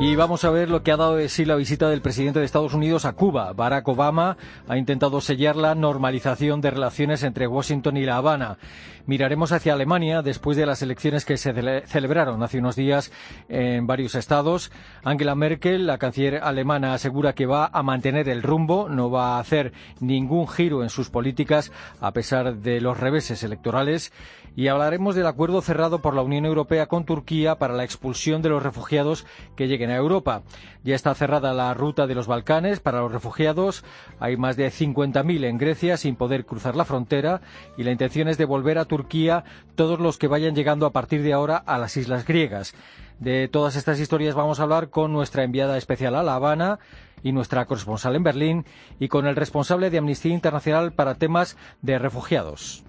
Y vamos a ver lo que ha dado de sí la visita del presidente de Estados Unidos a Cuba. Barack Obama ha intentado sellar la normalización de relaciones entre Washington y La Habana. Miraremos hacia Alemania después de las elecciones que se celebraron hace unos días en varios estados. Angela Merkel, la canciller alemana, asegura que va a mantener el rumbo, no va a hacer ningún giro en sus políticas a pesar de los reveses electorales y hablaremos del acuerdo cerrado por la Unión Europea con Turquía para la expulsión de los refugiados que lleguen a Europa. Ya está cerrada la ruta de los Balcanes para los refugiados. Hay más de 50.000 en Grecia sin poder cruzar la frontera y la intención es devolver a Turquía todos los que vayan llegando a partir de ahora a las islas griegas. De todas estas historias vamos a hablar con nuestra enviada especial a La Habana y nuestra corresponsal en Berlín y con el responsable de Amnistía Internacional para temas de refugiados.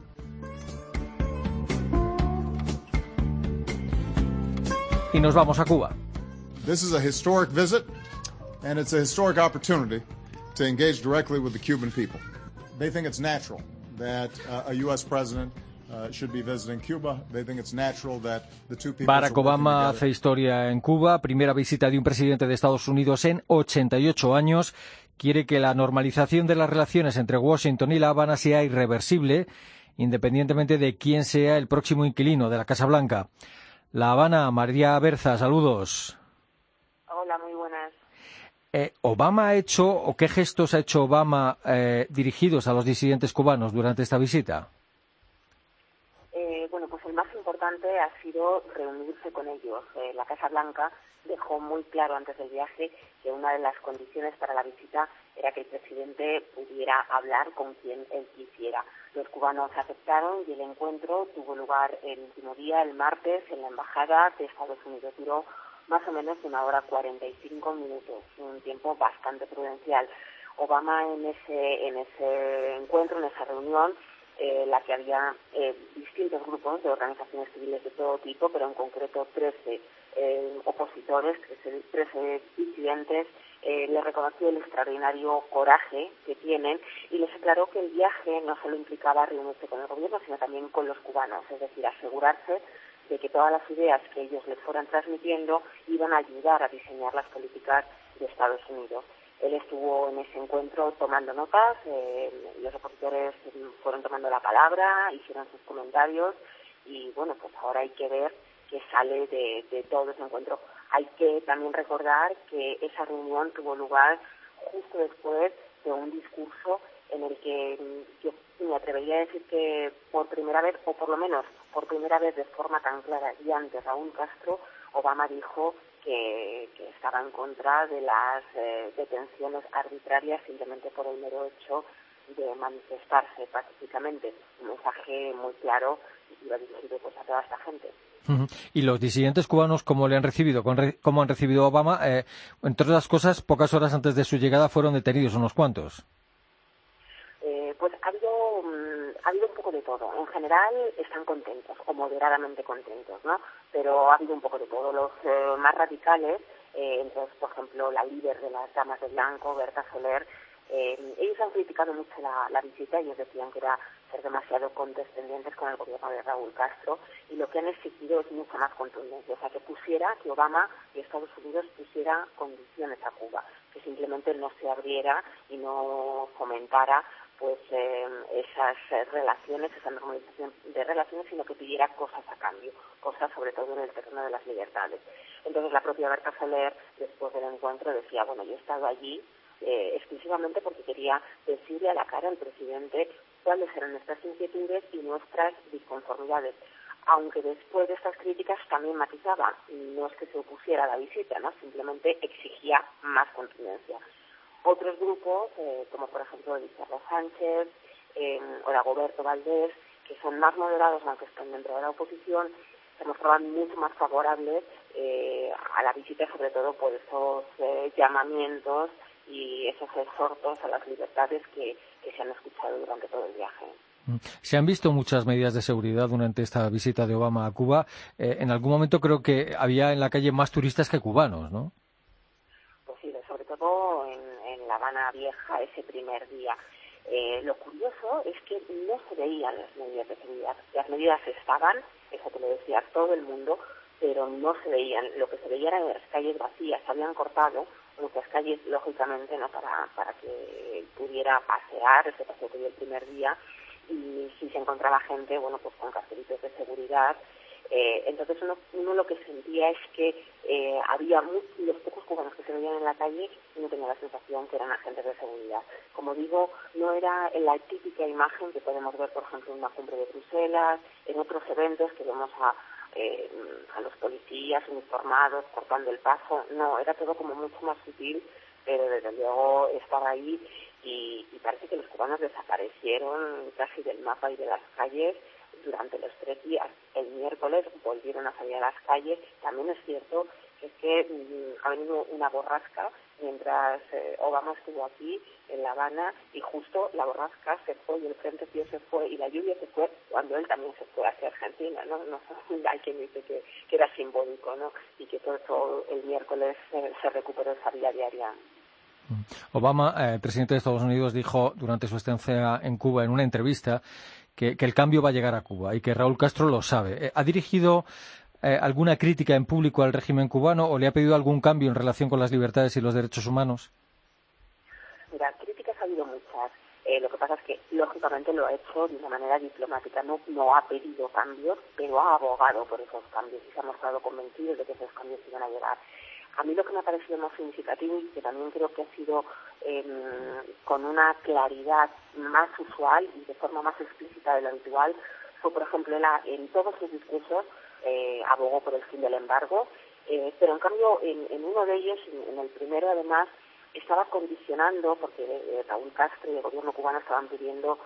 y nos vamos a Cuba. This is a historic visit and it's a historic opportunity to engage directly with the Cuban people. They think it's natural that uh, a U.S. president should be visiting Cuba. They think it's natural that the two people Barack Obama hace historia en Cuba, primera visita de un presidente de Estados Unidos en 88 años. Quiere que la normalización de las relaciones entre Washington y La Habana sea irreversible, independientemente de quién sea el próximo inquilino de la Casa Blanca. La Habana, María Berza, saludos. Eh, ¿Obama ha hecho o qué gestos ha hecho Obama eh, dirigidos a los disidentes cubanos durante esta visita? Eh, bueno, pues el más importante ha sido reunirse con ellos. la Casa Blanca dejó muy claro antes del viaje que una de las condiciones para la visita era que el presidente pudiera hablar con quien él quisiera. Los cubanos aceptaron y el encuentro tuvo lugar el último día, el martes, en la Embajada de Estados Unidos. Duró más o menos una hora 45 minutos, un tiempo bastante prudencial. Obama en ese, en ese encuentro, en esa reunión, eh, la que había eh, distintos grupos de organizaciones civiles de todo tipo, pero en concreto 13 eh, opositores, 13 disidentes, eh, les reconoció el extraordinario coraje que tienen y les aclaró que el viaje no solo implicaba reunirse con el gobierno, sino también con los cubanos, es decir, asegurarse de que todas las ideas que ellos les fueran transmitiendo iban a ayudar a diseñar las políticas de Estados Unidos. Él estuvo en ese encuentro tomando notas, eh, los opositores fueron tomando la palabra, hicieron sus comentarios y bueno, pues ahora hay que ver qué sale de, todo ese encuentro. Hay que también recordar que esa reunión tuvo lugar justo después de un discurso en el que mm, yo me atrevería a decir que por primera vez, o por lo menos por primera vez de forma tan clara y ante Raúl Castro, Obama dijo que, estaba en contra de las eh, detenciones arbitrarias simplemente por el mero hecho de manifestarse pacíficamente. Un mensaje muy claro y iba dirigido pues, a toda esta gente. Y los disidentes cubanos, ¿cómo le han recibido? ¿Cómo han recibido Obama? Eh, entre otras cosas, pocas horas antes de su llegada fueron detenidos unos cuantos. Eh, pues ha habido, mm, ha habido un de todo. En general están contentos, o moderadamente contentos, ¿no? Pero ha habido un poco de todo. Los eh, más radicales, entonces, por ejemplo, la líder de las damas de blanco, Berta Soler, eh, ellos han criticado mucho la, visita, ellos decían que era ser demasiado condescendientes con el gobierno de Raúl Castro y lo que han exigido es mucha más contundencia, o sea, que pusiera, que Obama y Estados Unidos pusiera condiciones a Cuba, que simplemente no se abriera y no fomentara pues eh, esas relaciones, esa normalización de relaciones, sino que pidiera cosas a cambio, cosas sobre todo en el terreno de las libertades. Entonces la propia Berta Soler, después del encuentro, decía, bueno, yo he estado allí eh, exclusivamente porque quería decirle a la cara al presidente cuáles eran nuestras inquietudes y nuestras disconformidades. Aunque después de estas críticas también matizaba, no es que se opusiera a la visita, ¿no? simplemente exigía más contundencia. Otros grupos, eh, como por ejemplo Elizabeth Sánchez eh, o Dagoberto Valdés, que son más moderados aunque estén dentro de la oposición, se mostraban mucho más favorables eh, a la visita, sobre todo por esos llamamientos y esos exhortos a las libertades que, se han escuchado durante todo el viaje. Mm. Se han visto muchas medidas de seguridad durante esta visita de Obama a Cuba. Eh, en algún momento creo que había en la calle más turistas que cubanos, ¿no? Vieja ese primer día. Eh, lo curioso es que no se veían las medidas de seguridad. Las medidas estaban, eso te lo decía todo el mundo, pero no se veían. Lo que se veía eran las calles vacías. Se habían cortado muchas calles, lógicamente, no para, para que pudiera pasear, ese paseo que dio el primer día, y si se encontraba gente, bueno, pues con cartelitos de seguridad. Eh, entonces uno, uno, lo que sentía es que eh, había los pocos cubanos que se veían en la calle y no tenía la sensación que eran agentes de seguridad. Como digo, no era la típica imagen que podemos ver, por ejemplo, en una cumbre de Bruselas, en otros eventos que vemos a, eh, a los policías uniformados cortando el paso. No, era todo como mucho más sutil, pero desde luego estaba ahí y, y parece que los cubanos desaparecieron casi del mapa y de las calles durante los tres días. El miércoles volvieron a salir a las calles. También es cierto que es que mm, ha venido una borrasca mientras eh, Obama estuvo aquí en La Habana y justo la borrasca se fue y el frente frío se fue y la lluvia se fue cuando él también se fue hacia Argentina, ¿no? no hay quien dice que, era simbólico, ¿no? Y que todo, todo el miércoles eh, se recuperó esa vida diaria. Mm. Obama, eh, presidente de Estados Unidos, dijo durante su estancia en Cuba en una entrevista que, el cambio va a llegar a Cuba y que Raúl Castro lo sabe. Eh, ¿Ha dirigido eh, alguna crítica en público al régimen cubano o le ha pedido algún cambio en relación con las libertades y los derechos humanos? Mira, críticas ha habido muchas. Eh, lo que pasa es que, lógicamente, lo ha hecho de una manera diplomática. No, no ha pedido cambios, pero ha abogado por esos cambios y se ha mostrado convencido de que esos cambios iban a llegar. A mí lo que me ha parecido más significativo y que también creo que ha sido eh, con una claridad más usual y de forma más explícita de lo habitual fue, por ejemplo, la, en todos sus discursos eh, abogó por el fin del embargo, eh, pero en cambio en, en uno de ellos, en, en, el primero además, estaba condicionando, porque eh, Raúl Castro y el gobierno cubano estaban pidiendo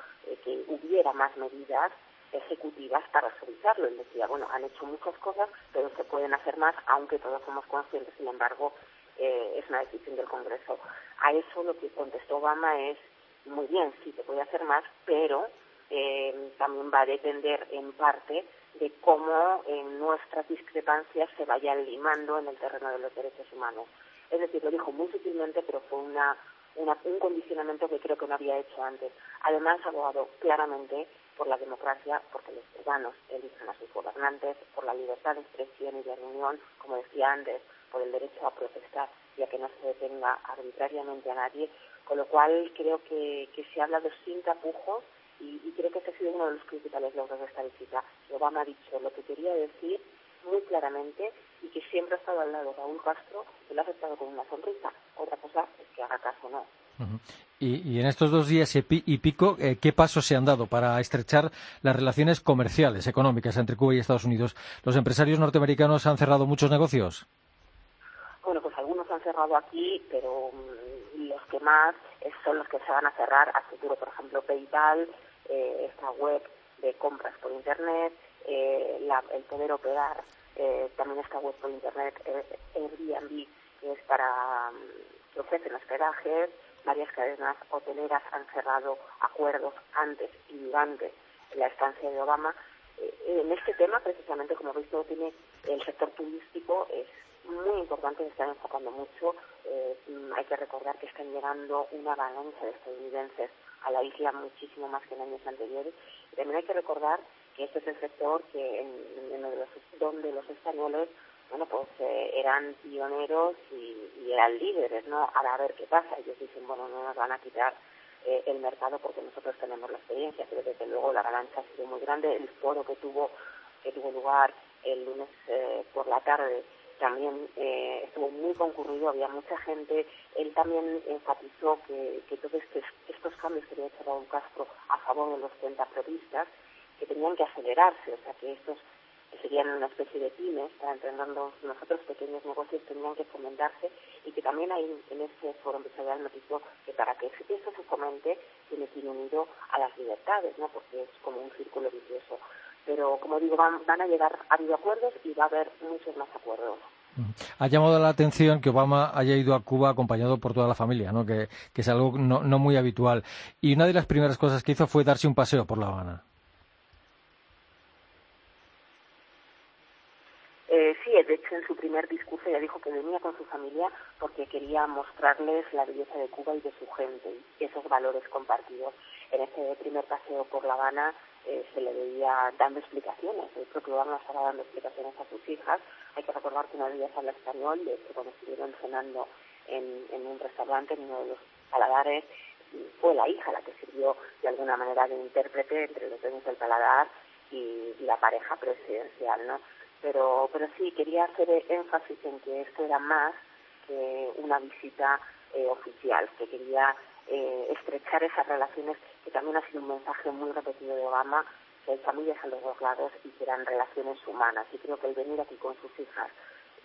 que hubiera más medidas ejecutivas para suavizarlo. Él decía, bueno, han hecho muchas cosas, pero se pueden hacer más, aunque todos somos conscientes, sin embargo, eh, es una decisión del Congreso. A eso lo que contestó Obama es, muy bien, sí, se puede hacer más, pero eh, también va a depender en parte de cómo en nuestras discrepancias se vayan limando en el terreno de los derechos humanos. Es decir, lo dijo muy sutilmente, pero fue una, una, un condicionamiento que creo que no había hecho antes. Además, ha abogado claramente por la democracia, porque los ciudadanos eligen a sus gobernantes, por la libertad de expresión y de reunión, como decía antes, por el derecho a protestar y a que no se detenga arbitrariamente a nadie, con lo cual creo que, que se ha hablado sin tapujos y, y, creo que ese ha sido uno de los principales logros de esta visita. Obama ha dicho lo que quería decir muy claramente y que siempre ha estado al lado de Raúl Castro y lo ha aceptado con una sonrisa. Otra cosa es que haga caso o no. Uh -huh. y, y, en estos dos días y pico, eh, ¿qué pasos se han dado para estrechar las relaciones comerciales, económicas entre Cuba y Estados Unidos? ¿Los empresarios norteamericanos han cerrado muchos negocios? Bueno, pues algunos han cerrado aquí, pero um, los que más son los que se van a cerrar a futuro. Por ejemplo, PayPal, eh, esta web de compras por Internet, eh, la, el poder operar eh, también esta web por Internet, eh, Airbnb, que es para um, que ofrecen hospedajes, varias cadenas hoteleras han cerrado acuerdos antes y durante la estancia de Obama. Eh, en este tema, precisamente, como habéis visto, tiene el sector turístico es muy importante, se están enfocando mucho. Eh, hay que recordar que están llegando una avalancha de estadounidenses a la isla muchísimo más que en años anteriores. También hay que recordar que este es el sector que en, en los, donde los españoles bueno, pues eh, eran pioneros y, y, eran líderes, ¿no? Ahora a ver qué pasa. Ellos dicen, bueno, no nos van a quitar eh, el mercado porque nosotros tenemos la experiencia, pero desde luego la avalancha ha sido muy grande. El foro que tuvo que tuvo lugar el lunes eh, por la tarde también eh, estuvo muy concurrido, había mucha gente. Él también enfatizó que, que todos estos, estos cambios que había hecho Raúl Castro a favor de los centroprovistas, que tenían que acelerarse, o sea, que estos que serían una especie de pymes para entrenando nosotros pequeños negocios tenían que fomentarse y que también hay en ese foro empresarial notizó que para que eso se fomente tiene que ir unido a las libertades, ¿no? porque es como un círculo vicioso. Pero como digo, van, van a llegar, ha habido acuerdos y va a haber muchos más acuerdos. Ha llamado la atención que Obama haya ido a Cuba acompañado por toda la familia, ¿no? que, que es algo no, no muy habitual. Y una de las primeras cosas que hizo fue darse un paseo por La Habana. Eh, sí, de hecho en su primer discurso ya dijo que venía con su familia porque quería mostrarles la belleza de Cuba y de su gente y esos valores compartidos. En ese primer paseo por La Habana eh, se le veía dando explicaciones, el propio Obama estaba dando explicaciones a sus hijas. Hay que recordar que una de ellas habla español, de que cuando estuvieron cenando en, en un restaurante, en uno de los paladares, fue la hija la que sirvió de alguna manera de intérprete entre los dueños del paladar y, la pareja presidencial, ¿no? Pero, pero sí, quería hacer énfasis en que esto era más que una visita eh, oficial, que quería eh, estrechar esas relaciones, que también ha sido un mensaje muy repetido de Obama, que hay familias a los dos lados y que eran relaciones humanas. Y creo que el venir aquí con sus hijas,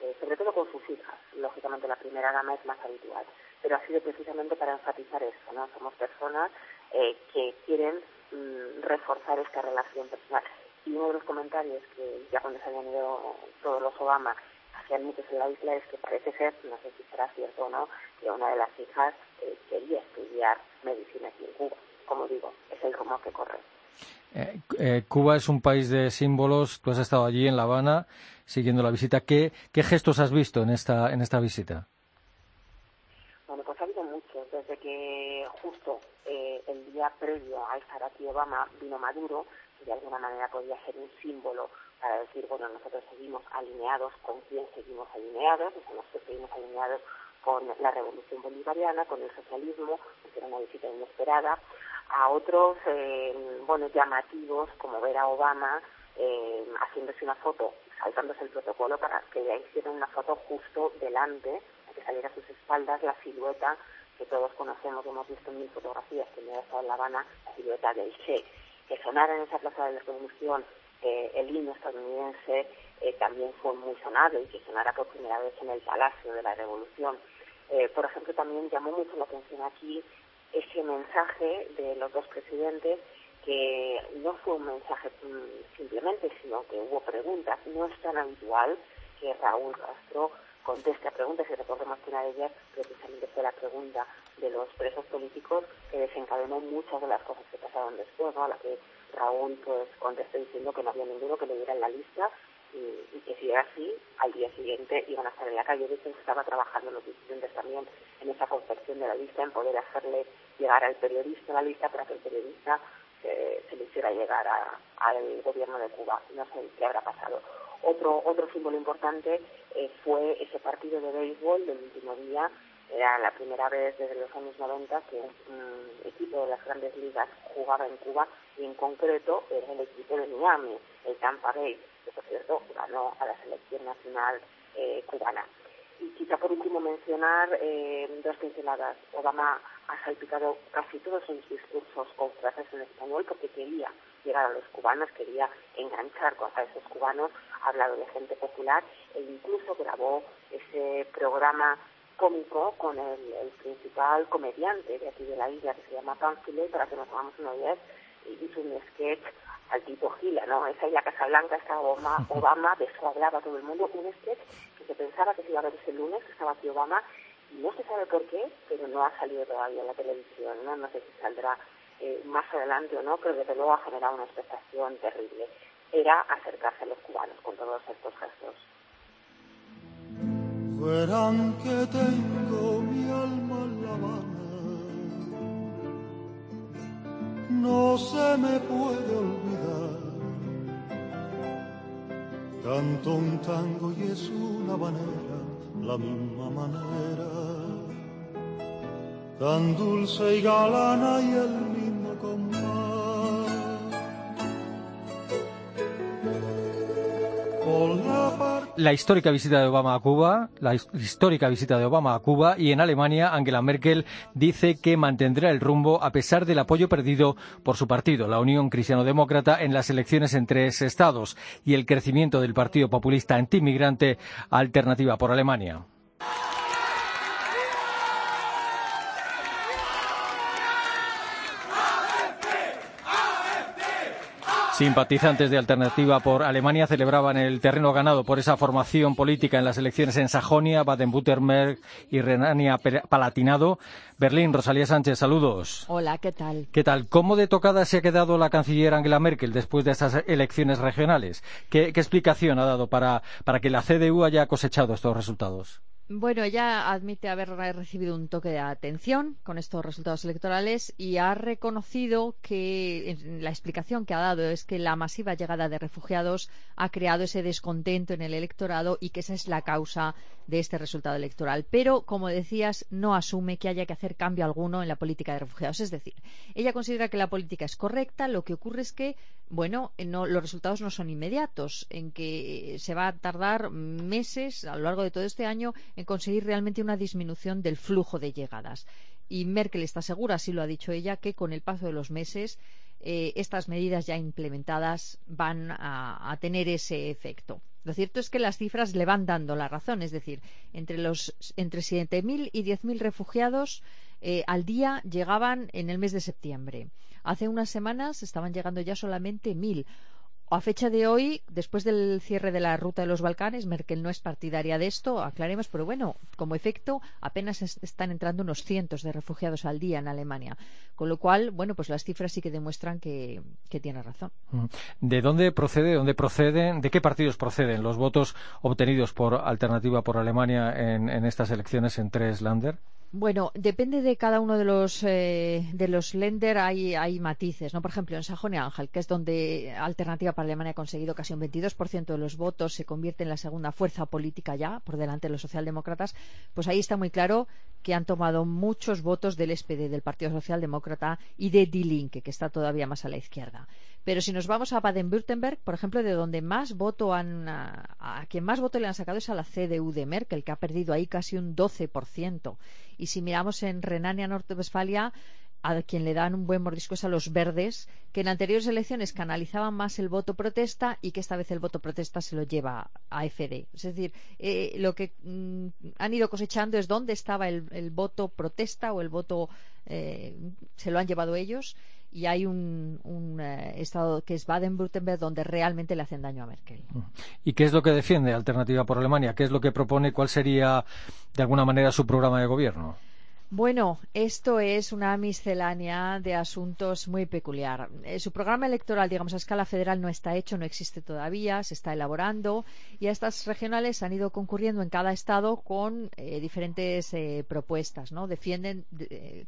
eh, sobre todo con sus hijas, lógicamente la primera dama es más habitual, pero ha sido precisamente para enfatizar esto, ¿no? Somos personas eh, que quieren mm, reforzar esta relación personal. Y uno de los comentarios que ya cuando se habían ido todos los Obama hacían muchos en la isla es que parece ser, no sé si será cierto o no, que una de las hijas eh, quería estudiar medicina aquí en Cuba. Como digo, es el rumor que corre. Eh, eh, Cuba es un país de símbolos. Tú has estado allí en La Habana siguiendo la visita. ¿Qué, qué gestos has visto en esta, en esta visita? Bueno, pues ha habido muchos. Desde que justo eh, el día previo a estar aquí Obama vino Maduro, de alguna manera podía ser un símbolo para decir, bueno, nosotros seguimos alineados con quién seguimos alineados, nosotros seguimos alineados con la revolución bolivariana, con el socialismo, que era una visita inesperada, a otros, eh, bueno, llamativos, como ver a Obama eh, haciéndose una foto, saltándose el protocolo para que le hicieran una foto justo delante, que saliera a sus espaldas la silueta que todos conocemos, hemos visto en mil fotografías que me ha estado en La Habana, la silueta del Che, que sonara en esa plaza de la Revolución eh, el himno estadounidense eh, también fue muy sonado y que sonara por primera vez en el Palacio de la Revolución. Eh, por ejemplo, también llamó mucho la atención aquí ese mensaje de los dos presidentes que no fue un mensaje mm, simplemente, sino que hubo preguntas. No es tan habitual que Raúl Castro conteste a preguntas y recordemos que una de ellas precisamente fue la pregunta de los presos políticos que desencadenó muchas de las cosas que pasaron después, ¿no? a la que Raúl pues contestó diciendo que no había ninguno que le diera en la lista y, que si era así, al día siguiente iban a estar en la calle. De hecho, estaba trabajando los dirigentes también en esa confección de la lista, en poder hacerle llegar al periodista la lista para que el periodista se, le hiciera llegar al gobierno de Cuba. No sé qué habrá pasado. Otro, otro símbolo importante eh, fue ese partido de béisbol del último día. Era la primera vez desde los años 90 que un equipo de las grandes ligas jugaba en Cuba y en concreto era el equipo de Miami, el Tampa Bay que por cierto ganó a la selección nacional eh, cubana. Y quizá por último mencionar eh, dos pinceladas. Obama ha salpicado casi todos sus discursos con frases en español porque quería llegar a los cubanos, quería enganchar con a esos cubanos, ha hablado de gente popular e incluso grabó ese programa cómico con el, principal comediante de aquí de la isla que se llama Pánfilo para que nos hagamos una idea hizo un sketch al tipo Gila, ¿no? Esa Casa Blanca estaba Obama, Obama, de eso hablaba todo el mundo, un sketch que se pensaba que se iba a ver ese lunes, que estaba aquí Obama, y no se sabe por qué, pero no ha salido todavía en la televisión, ¿no? No sé si saldrá eh, más adelante o no, pero desde luego ha generado una expectación terrible. Era acercarse a los cubanos con todos estos gestos. Verán que tengo mi alma en la no se me puede olvidar. Canto un tango y es una manera, la misma manera, tan dulce y galana y el mismo compás. La histórica visita de Obama a Cuba, la histórica visita de Obama a Cuba y en Alemania Angela Merkel dice que mantendrá el rumbo a pesar del apoyo perdido por su partido, la Unión Cristiano-Demócrata, en las elecciones en tres estados y el crecimiento del Partido Populista antimigrante Alternativa por Alemania. Simpatizantes de Alternativa por Alemania celebraban el terreno ganado por esa formación política en las elecciones en Sajonia, Baden-Württemberg y Renania-Palatinado. Berlín, Rosalía Sánchez, saludos. Hola, ¿qué tal? ¿Qué tal? ¿Cómo de tocada se ha quedado la canciller Angela Merkel después de estas elecciones regionales? ¿Qué, explicación ha dado para que la CDU haya cosechado estos resultados? Bueno, ella admite haber recibido un toque de atención con estos resultados electorales y ha reconocido que la explicación que ha dado es que la masiva llegada de refugiados ha creado ese descontento en el electorado y que esa es la causa de este resultado electoral. Pero, como decías, no asume que haya que hacer cambio alguno en la política de refugiados. Es decir, ella considera que la política es correcta, lo que ocurre es que, bueno, los resultados no son inmediatos, en que se va a tardar meses a lo largo de todo este año en conseguir realmente una disminución del flujo de llegadas. Y Merkel está segura, así lo ha dicho ella, que con el paso de los meses eh, estas medidas ya implementadas van a, tener ese efecto. Lo cierto es que las cifras le van dando la razón, es decir, entre los entre 7.000 y 10.000 refugiados eh, al día llegaban en el mes de septiembre. Hace unas semanas estaban llegando ya solamente 1.000 a fecha de hoy, después del cierre de la ruta de los Balcanes, Merkel no es partidaria de esto, aclaremos, pero bueno, como efecto, apenas están entrando unos cientos de refugiados al día en Alemania. Con lo cual, bueno, pues las cifras sí que demuestran que, tiene razón. ¿De dónde procede, dónde proceden, de qué partidos proceden los votos obtenidos por Alternativa por Alemania en, en estas elecciones en tres Länder? Bueno, depende de cada uno de los eh, de los lender hay, hay matices, ¿no? Por ejemplo, en Sajonia Ángel, que es donde Alternativa para Alemania ha conseguido casi un 22% de los votos, se convierte en la segunda fuerza política ya, por delante de los socialdemócratas, pues ahí está muy claro que han tomado muchos votos del SPD, del Partido Socialdemócrata y de Die Linke, que está todavía más a la izquierda. Pero si nos vamos a Baden-Württemberg, por ejemplo, de donde más voto han, a, quien más voto le han sacado es a la CDU de Merkel, que ha perdido ahí casi un 12%. Y si miramos en Renania Norte-Westfalia, a quien le dan un buen mordisco es a los verdes, que en anteriores elecciones canalizaban más el voto protesta y que esta vez el voto protesta se lo lleva a FD. Es decir, eh, lo que mm, han ido cosechando es dónde estaba el, voto protesta o el voto eh, se lo han llevado ellos y hay un, eh, estado que es Baden-Württemberg donde realmente le hacen daño a Merkel. ¿Y qué es lo que defiende Alternativa por Alemania? ¿Qué es lo que propone? ¿Cuál sería, de alguna manera, su programa de gobierno? Bueno, esto es una miscelánea de asuntos muy peculiar. Eh, su programa electoral, digamos, a escala federal no está hecho, no existe todavía, se está elaborando y a estas regionales han ido concurriendo en cada estado con eh, diferentes eh, propuestas. ¿no? Defienden,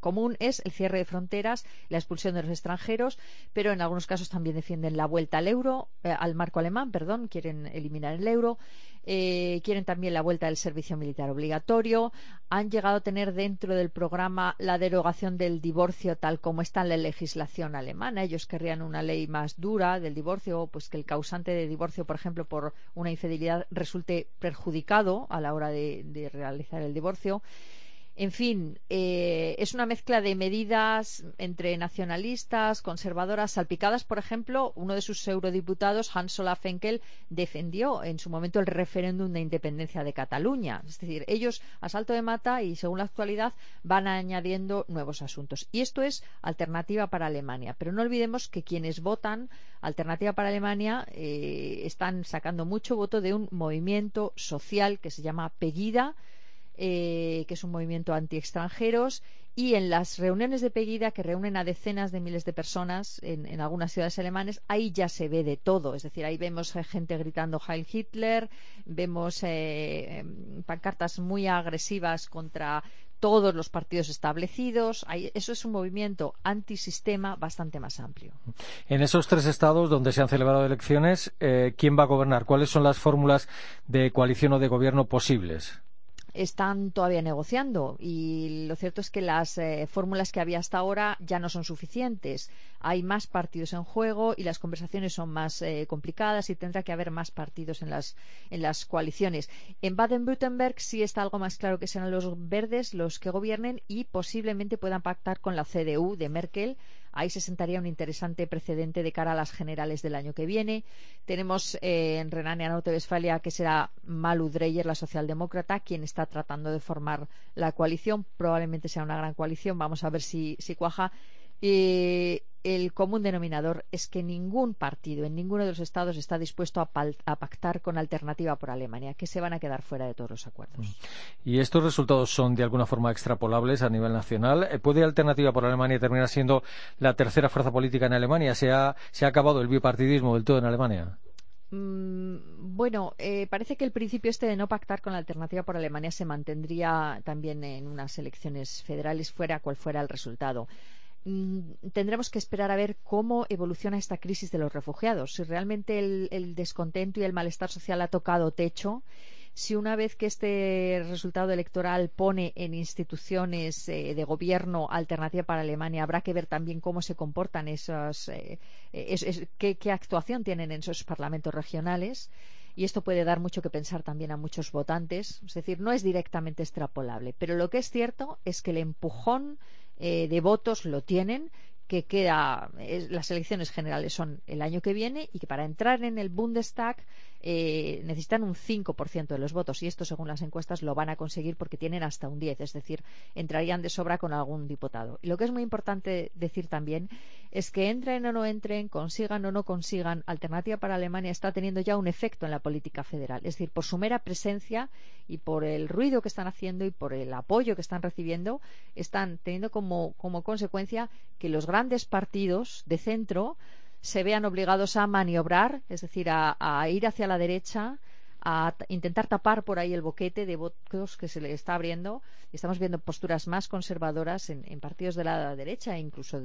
común es el cierre de fronteras, la expulsión de los extranjeros, pero en algunos casos también defienden la vuelta al euro, al marco alemán, perdón, quieren eliminar el euro eh, quieren también la vuelta del servicio militar obligatorio, han llegado a tener dentro del programa la derogación del divorcio tal como está en la legislación alemana. Ellos querrían una ley más dura del divorcio, pues que el causante de divorcio, por ejemplo, por una infidelidad resulte perjudicado a la hora de realizar el divorcio. En fin, eh, es una mezcla de medidas entre nacionalistas, conservadoras, salpicadas. Por ejemplo, uno de sus eurodiputados, Hans Olaf Henkel, defendió en su momento el referéndum de independencia de Cataluña. Es decir, ellos a salto de mata y según la actualidad van añadiendo nuevos asuntos. Y esto es alternativa para Alemania. Pero no olvidemos que quienes votan alternativa para Alemania eh, están sacando mucho voto de un movimiento social que se llama Pegida eh, que es un movimiento anti-extranjeros, y en las reuniones de Pegida, que reúnen a decenas de miles de personas en, algunas ciudades alemanes, ahí ya se ve de todo. Es decir, ahí vemos gente gritando Heil Hitler, vemos eh, em, pancartas muy agresivas contra todos los partidos establecidos. eso es un movimiento antisistema bastante más amplio. En esos tres estados donde se han celebrado elecciones, eh, ¿quién va a gobernar? ¿Cuáles son las fórmulas de coalición o de gobierno posibles? Están todavía negociando y lo cierto es que las eh, fórmulas que había hasta ahora ya no son suficientes. Hay más partidos en juego y las conversaciones son más eh, complicadas y tendrá que haber más partidos en las, en las coaliciones. En Baden-Württemberg sí está algo más claro que serán los verdes los que gobiernen y posiblemente puedan pactar con la CDU de Merkel Ahí se sentaría un interesante precedente de cara a las generales del año que viene. Tenemos eh, en Renania Norte-Westfalia que será Malu Dreyer, la socialdemócrata, quien está tratando de formar la coalición. Probablemente sea una gran coalición. Vamos a ver si, si cuaja Y el común denominador es que ningún partido en ninguno de los estados está dispuesto a, pactar con alternativa por Alemania, que se van a quedar fuera de todos los acuerdos. Mm. ¿Y estos resultados son de alguna forma extrapolables a nivel nacional? Eh, ¿Puede alternativa por Alemania terminar siendo la tercera fuerza política en Alemania? ¿Se ha, acabado el bipartidismo del todo en Alemania? Mm, bueno, eh, parece que el principio este de no pactar con la alternativa por Alemania se mantendría también en unas elecciones federales, fuera cual fuera el resultado. Mm, tendremos que esperar a ver cómo evoluciona esta crisis de los refugiados. Si realmente el, descontento y el malestar social ha tocado techo, si una vez que este resultado electoral pone en instituciones eh, de gobierno alternativa para Alemania, habrá que ver también cómo se comportan esos, eh, qué, qué actuación tienen en esos parlamentos regionales y esto puede dar mucho que pensar también a muchos votantes. Es decir, no es directamente extrapolable, pero lo que es cierto es que el empujón eh, de votos lo tienen que queda, las elecciones generales son el año que viene y que para entrar en el Bundestag eh, necesitan un 5% de los votos y esto según las encuestas lo van a conseguir porque tienen hasta un 10, es decir, entrarían de sobra con algún diputado. Y lo que es muy importante decir también es que entren o no entren, consigan o no consigan, Alternativa para Alemania está teniendo ya un efecto en la política federal, es decir, por su mera presencia y por el ruido que están haciendo y por el apoyo que están recibiendo, están teniendo como, como consecuencia que los grandes partidos de centro se vean obligados a maniobrar, es decir, a, ir hacia la derecha, a intentar tapar por ahí el boquete de votos que se le está abriendo. Y estamos viendo posturas más conservadoras en, en partidos de la derecha, incluso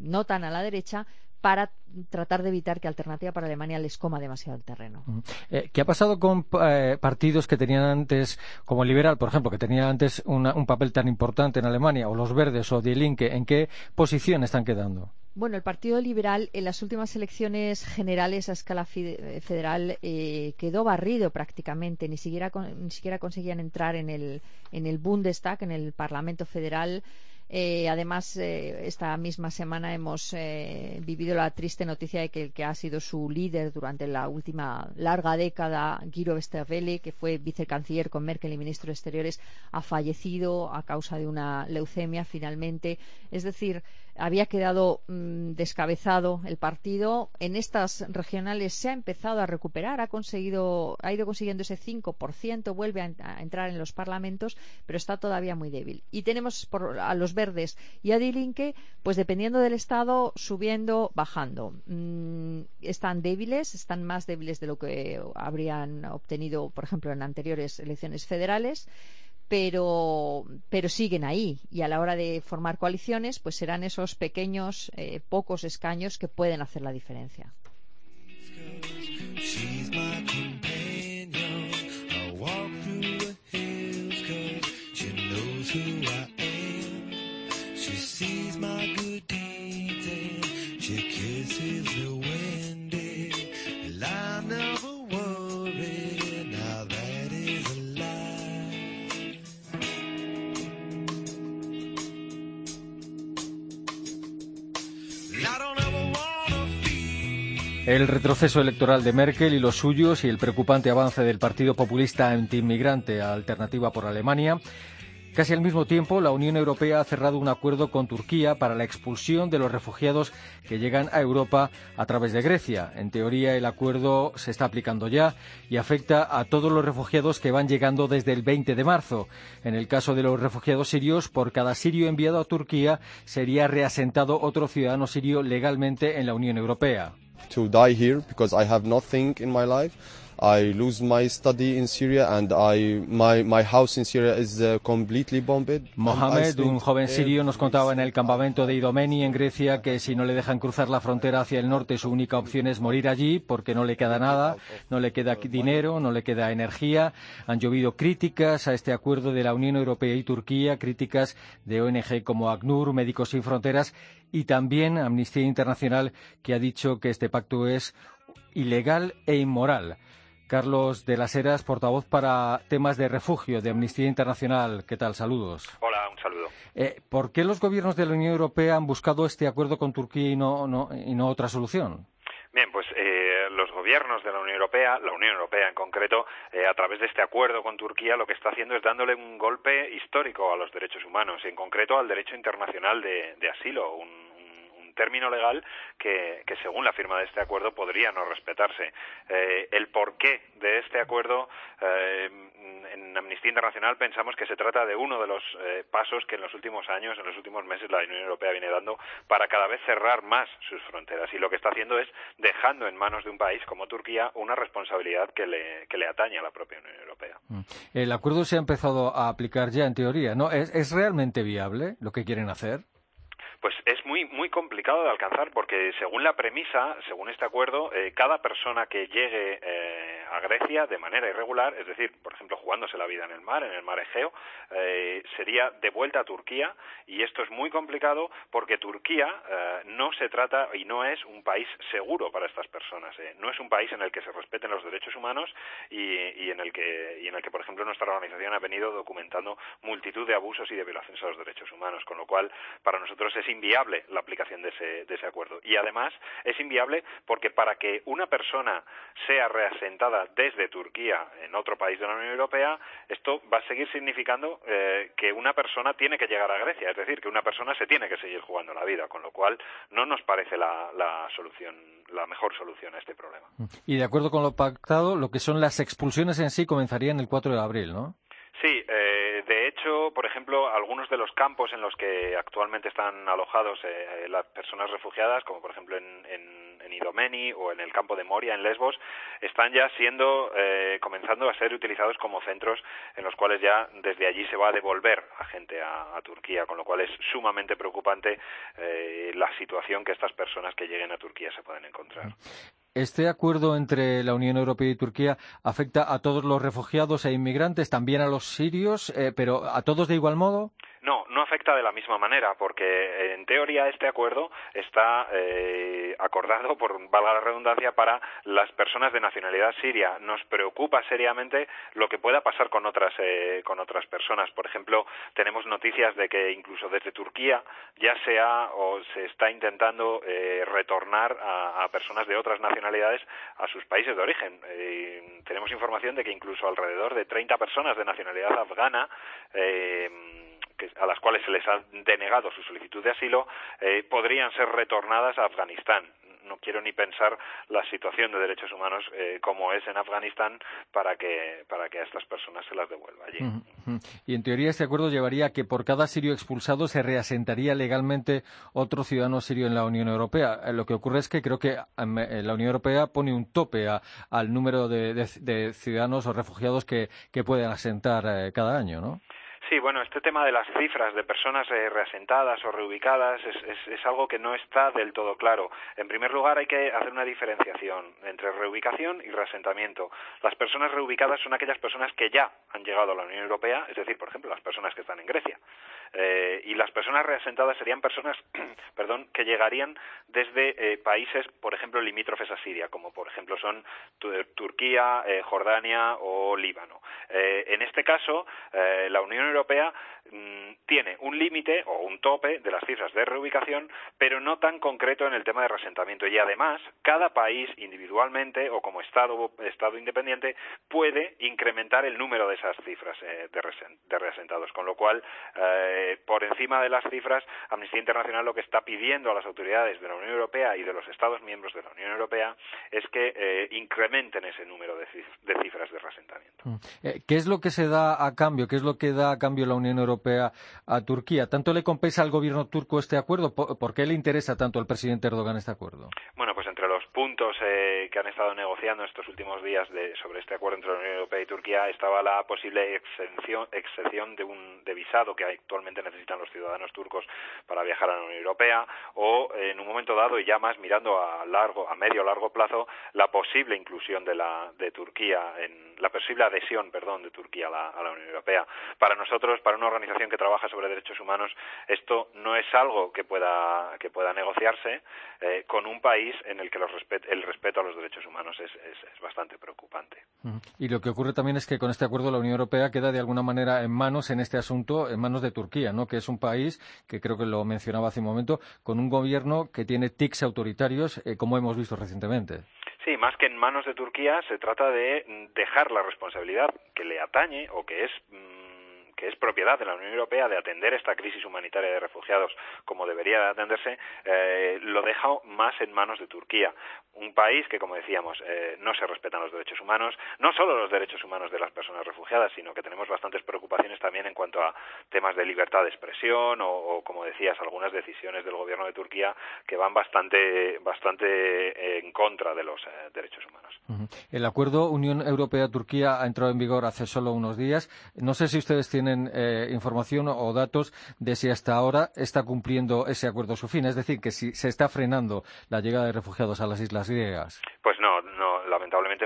no tan a la derecha, para tratar de evitar que Alternativa para Alemania les coma demasiado el terreno. Eh, ¿Qué ha pasado con eh, partidos que tenían antes, como Liberal, por ejemplo, que tenían antes un papel tan importante en Alemania, o los Verdes o Die Linke? ¿En qué posición están quedando? Bueno, el Partido Liberal en las últimas elecciones generales a escala federal eh, quedó barrido prácticamente, ni siquiera, ni siquiera conseguían entrar en el, en el Bundestag, en el Parlamento Federal. Eh, además, eh, esta misma semana hemos eh, vivido la triste noticia de que el que ha sido su líder durante la última larga década, Giro Westerwelle, que fue vicecanciller con Merkel y ministro de Exteriores, ha fallecido a causa de una leucemia finalmente. Es decir, había quedado mm, descabezado el partido. En estas regionales se ha empezado a recuperar, ha conseguido, ha ido consiguiendo ese 5%, vuelve a, entrar en los parlamentos, pero está todavía muy débil. Y tenemos a los verdes y a Dilinque, pues dependiendo del estado, subiendo, bajando. Mm, están débiles, están más débiles de lo que habrían obtenido, por ejemplo, en anteriores elecciones federales pero, pero siguen ahí y a la hora de formar coaliciones pues serán esos pequeños eh, pocos escaños que pueden hacer la diferencia. El retroceso electoral de Merkel y los suyos y el preocupante avance del Partido Populista Antiinmigrante Alternativa por Alemania. Casi al mismo tiempo, la Unión Europea ha cerrado un acuerdo con Turquía para la expulsión de los refugiados que llegan a Europa a través de Grecia. En teoría, el acuerdo se está aplicando ya y afecta a todos los refugiados que van llegando desde el 20 de marzo. En el caso de los refugiados sirios, por cada sirio enviado a Turquía sería reasentado otro ciudadano sirio legalmente en la Unión Europea. To die here because I have nothing in my life. I lose my study in Syria and I, my, my house in Syria is completely bombed. Mohamed, un joven sirio, nos contaba en el campamento de Idomeni en Grecia que si no le dejan cruzar la frontera hacia el norte su única opción es morir allí porque no le queda nada, no le queda dinero, no le queda energía. Han llovido críticas a este acuerdo de la Unión Europea y Turquía, críticas de ONG como ACNUR, Médicos Sin Fronteras y también Amnistía Internacional que ha dicho que este pacto es ilegal e inmoral. Carlos de las Heras, portavoz para temas de refugio de Amnistía Internacional. ¿Qué tal? Saludos. Hola, un saludo. Eh, ¿Por qué los gobiernos de la Unión Europea han buscado este acuerdo con Turquía y no, otra solución? Bien, pues eh, los gobiernos de la Unión Europea, la Unión Europea en concreto, eh, a través de este acuerdo con Turquía, lo que está haciendo es dándole un golpe histórico a los derechos humanos, en concreto al derecho internacional de, asilo, un, término legal que, según la firma de este acuerdo podría no respetarse. Eh, el porqué de este acuerdo eh, en Amnistía Internacional pensamos que se trata de uno de los eh, pasos que en los últimos años, en los últimos meses, la Unión Europea viene dando para cada vez cerrar más sus fronteras. Y lo que está haciendo es dejando en manos de un país como Turquía una responsabilidad que le, que le atañe a la propia Unión Europea. Mm. El acuerdo se ha empezado a aplicar ya en teoría, ¿no? ¿Es, realmente viable lo que quieren hacer? pues es complicado de alcanzar porque según la premisa, según este acuerdo, eh, cada persona que llegue eh, a Grecia de manera irregular, es decir, por ejemplo, jugándose la vida en el mar, en el mar Egeo, eh, sería de vuelta a Turquía. Y esto es muy complicado porque Turquía eh, no se trata y no es un país seguro para estas personas, no es un país en el que se respeten los derechos humanos y, en el que y en el que, por ejemplo, nuestra organización ha venido documentando multitud de abusos y de violaciones a los derechos humanos, con lo cual para nosotros es inviable la aplicación de ese, de ese acuerdo y además es inviable porque para que una persona sea reasentada desde Turquía en otro país de la Unión Europea, esto va a seguir significando eh, que una persona tiene que llegar a Grecia, es decir, que una persona se tiene que seguir jugando la vida, con lo cual no nos parece la, la solución, la mejor solución a este problema. Y de acuerdo con lo pactado, lo que son las expulsiones en sí comenzarían el 4 de abril, ¿no? Sí, eh, hecho, por ejemplo, algunos de los campos en los que actualmente están alojados eh, las personas refugiadas, como por ejemplo en, en, Idomeni o en el campo de Moria, en Lesbos, están ya siendo, eh, comenzando a ser utilizados como centros en los cuales ya desde allí se va a devolver a gente a, Turquía, con lo cual es sumamente preocupante la situación que estas personas que lleguen a Turquía se pueden encontrar. ¿Este acuerdo entre la Unión Europea y Turquía afecta a todos los refugiados e inmigrantes, también a los sirios, eh, pero a todos de igual modo? No, no afecta de la misma manera, porque en teoría este acuerdo está eh, acordado, por valga la redundancia, para las personas de nacionalidad siria. Nos preocupa seriamente lo que pueda pasar con otras, eh, con otras personas. Por ejemplo, tenemos noticias de que incluso desde Turquía ya se ha o se está intentando eh, retornar a, a, personas de otras nacionalidades a sus países de origen. tenemos información de que incluso alrededor de 30 personas de nacionalidad afgana a las cuales se les ha denegado su solicitud de asilo eh, podrían ser retornadas a Afganistán no quiero ni pensar la situación de derechos humanos eh, como es en Afganistán para que para que a estas personas se las devuelva allí. Y en teoría este acuerdo llevaría a que por cada sirio expulsado se reasentaría legalmente otro ciudadano sirio en la Unión Europea. Eh, lo que ocurre es que creo que em, la Unión Europea pone un tope al número de, ciudadanos o refugiados que, que pueden asentar cada año, ¿no? Sí, bueno, este tema de las cifras de personas eh, reasentadas o reubicadas es, algo que no está del todo claro. En primer lugar, hay que hacer una diferenciación entre reubicación y reasentamiento. Las personas reubicadas son aquellas personas que ya han llegado a la Unión Europea, es decir, por ejemplo, las personas que están en Grecia. Eh, y las personas reasentadas serían personas, perdón, que llegarían desde eh, países, por ejemplo, limítrofes a Siria, como por ejemplo son Turquía, Jordania o Líbano. en este caso, la Unión Europea Europea mm, tiene un límite o un tope de las cifras de reubicación, pero no tan concreto en el tema de resentamiento. Y además, cada país individualmente o como Estado, estado independiente puede incrementar el número de esas cifras eh, de, reasentados. Con lo cual, eh, por encima de las cifras, Amnistía Internacional lo que está pidiendo a las autoridades de la Unión Europea y de los Estados miembros de la Unión Europea es que eh, incrementen ese número de, cifras de reasentamiento. Mm. ¿Qué es lo que se da a cambio? ¿Qué es lo que da a cambio la Unión Europea a Turquía? ¿Tanto le compensa al gobierno turco este acuerdo? ¿Por qué le interesa tanto al presidente Erdogan este acuerdo? Bueno, pues entre los puntos eh, que han estado negociando estos últimos días sobre este acuerdo entre la Unión Europea y Turquía estaba la posible exención, de un de visado que actualmente necesitan los ciudadanos turcos para viajar a la Unión Europea o en un momento dado y ya más mirando a largo a medio o largo plazo la posible inclusión de la de Turquía en la posible adhesión perdón de Turquía a la, a la Unión Europea para nosotros, para una organización que trabaja sobre derechos humanos, esto no es algo que pueda, que pueda negociarse eh, con un país en el que los el respeto a los derechos humanos es, es, bastante preocupante. Y lo que ocurre también es que con este acuerdo la Unión Europea queda de alguna manera en manos, en este asunto, en manos de Turquía, ¿no? que es un país que creo que lo mencionaba hace un momento, con un gobierno que tiene tics autoritarios, eh, como hemos visto recientemente. Sí, más que en manos de Turquía, se trata de dejar la responsabilidad que le atañe o que es mm, que es propiedad de la Unión Europea de atender esta crisis humanitaria de refugiados como debería de atenderse, eh, lo deja más en manos de Turquía. Un país que, como decíamos, eh, no se respetan los derechos humanos, no solo los derechos humanos de las personas refugiadas, sino que tenemos bastantes preocupaciones también en cuanto a temas de libertad de expresión o, como decías, algunas decisiones del gobierno de Turquía que van bastante, bastante en contra de los eh, derechos humanos. El acuerdo Unión Europea-Turquía ha entrado en vigor hace solo unos días. No sé si ustedes tienen información o datos de si hasta ahora está cumpliendo ese acuerdo su fin, es decir, que si se está frenando la llegada de refugiados a las islas griegas. Pues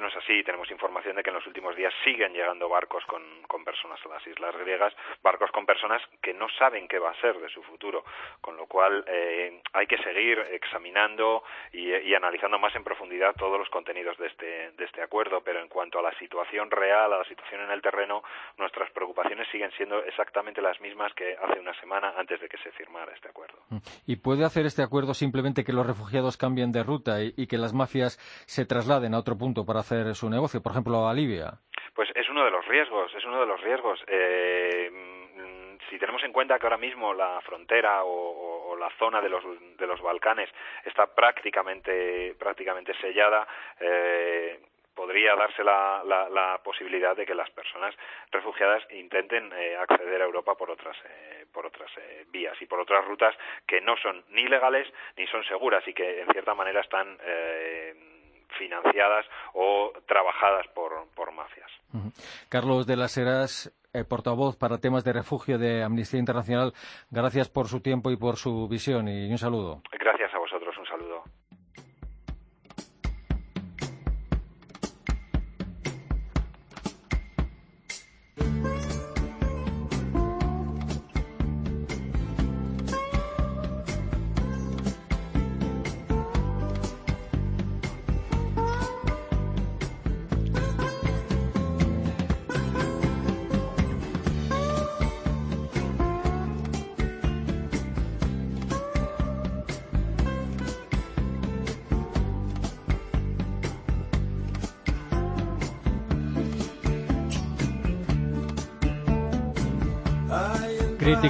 no es así. Tenemos información de que en los últimos días siguen llegando barcos con, personas a las islas griegas, barcos con personas que no saben qué va a ser de su futuro, con lo cual eh, hay que seguir examinando y, analizando más en profundidad todos los contenidos de este, de este acuerdo, pero en cuanto a la situación real, a la situación en el terreno, nuestras preocupaciones siguen siendo exactamente las mismas que hace una semana antes de que se firmara este acuerdo. Mm. ¿Y puede hacer este acuerdo simplemente que los refugiados cambien de ruta y, que las mafias se trasladen a otro punto para hacer su negocio, por ejemplo, a Libia? Pues es uno de los riesgos, es uno de los riesgos. Eh, mm, si tenemos en cuenta que ahora mismo la frontera o, la zona de los, de los Balcanes está prácticamente, prácticamente sellada, eh, podría darse la, la, posibilidad de que las personas refugiadas intenten eh, acceder a Europa por otras eh, por otras eh, vías y por otras rutas que no son ni legales ni son seguras y que en cierta manera están financiadas o trabajadas por, por mafias. Carlos de las Heras, portavoz para temas de refugio de Amnistía Internacional, gracias por su tiempo y por su visión y un saludo. Gracias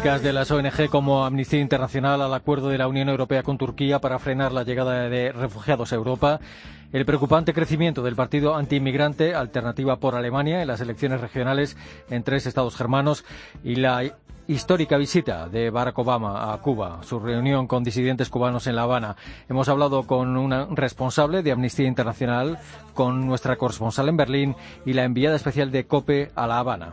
Críticas de las ONG como Amnistía Internacional al acuerdo de la Unión Europea con Turquía para frenar la llegada de refugiados a Europa, el preocupante crecimiento del partido antiinmigrante Alternativa por Alemania en las elecciones regionales en tres estados germanos y la histórica visita de Barack Obama a Cuba, su reunión con disidentes cubanos en La Habana. Hemos hablado con un responsable de Amnistía Internacional, con nuestra corresponsal en Berlín y la enviada especial de COPE a La Habana.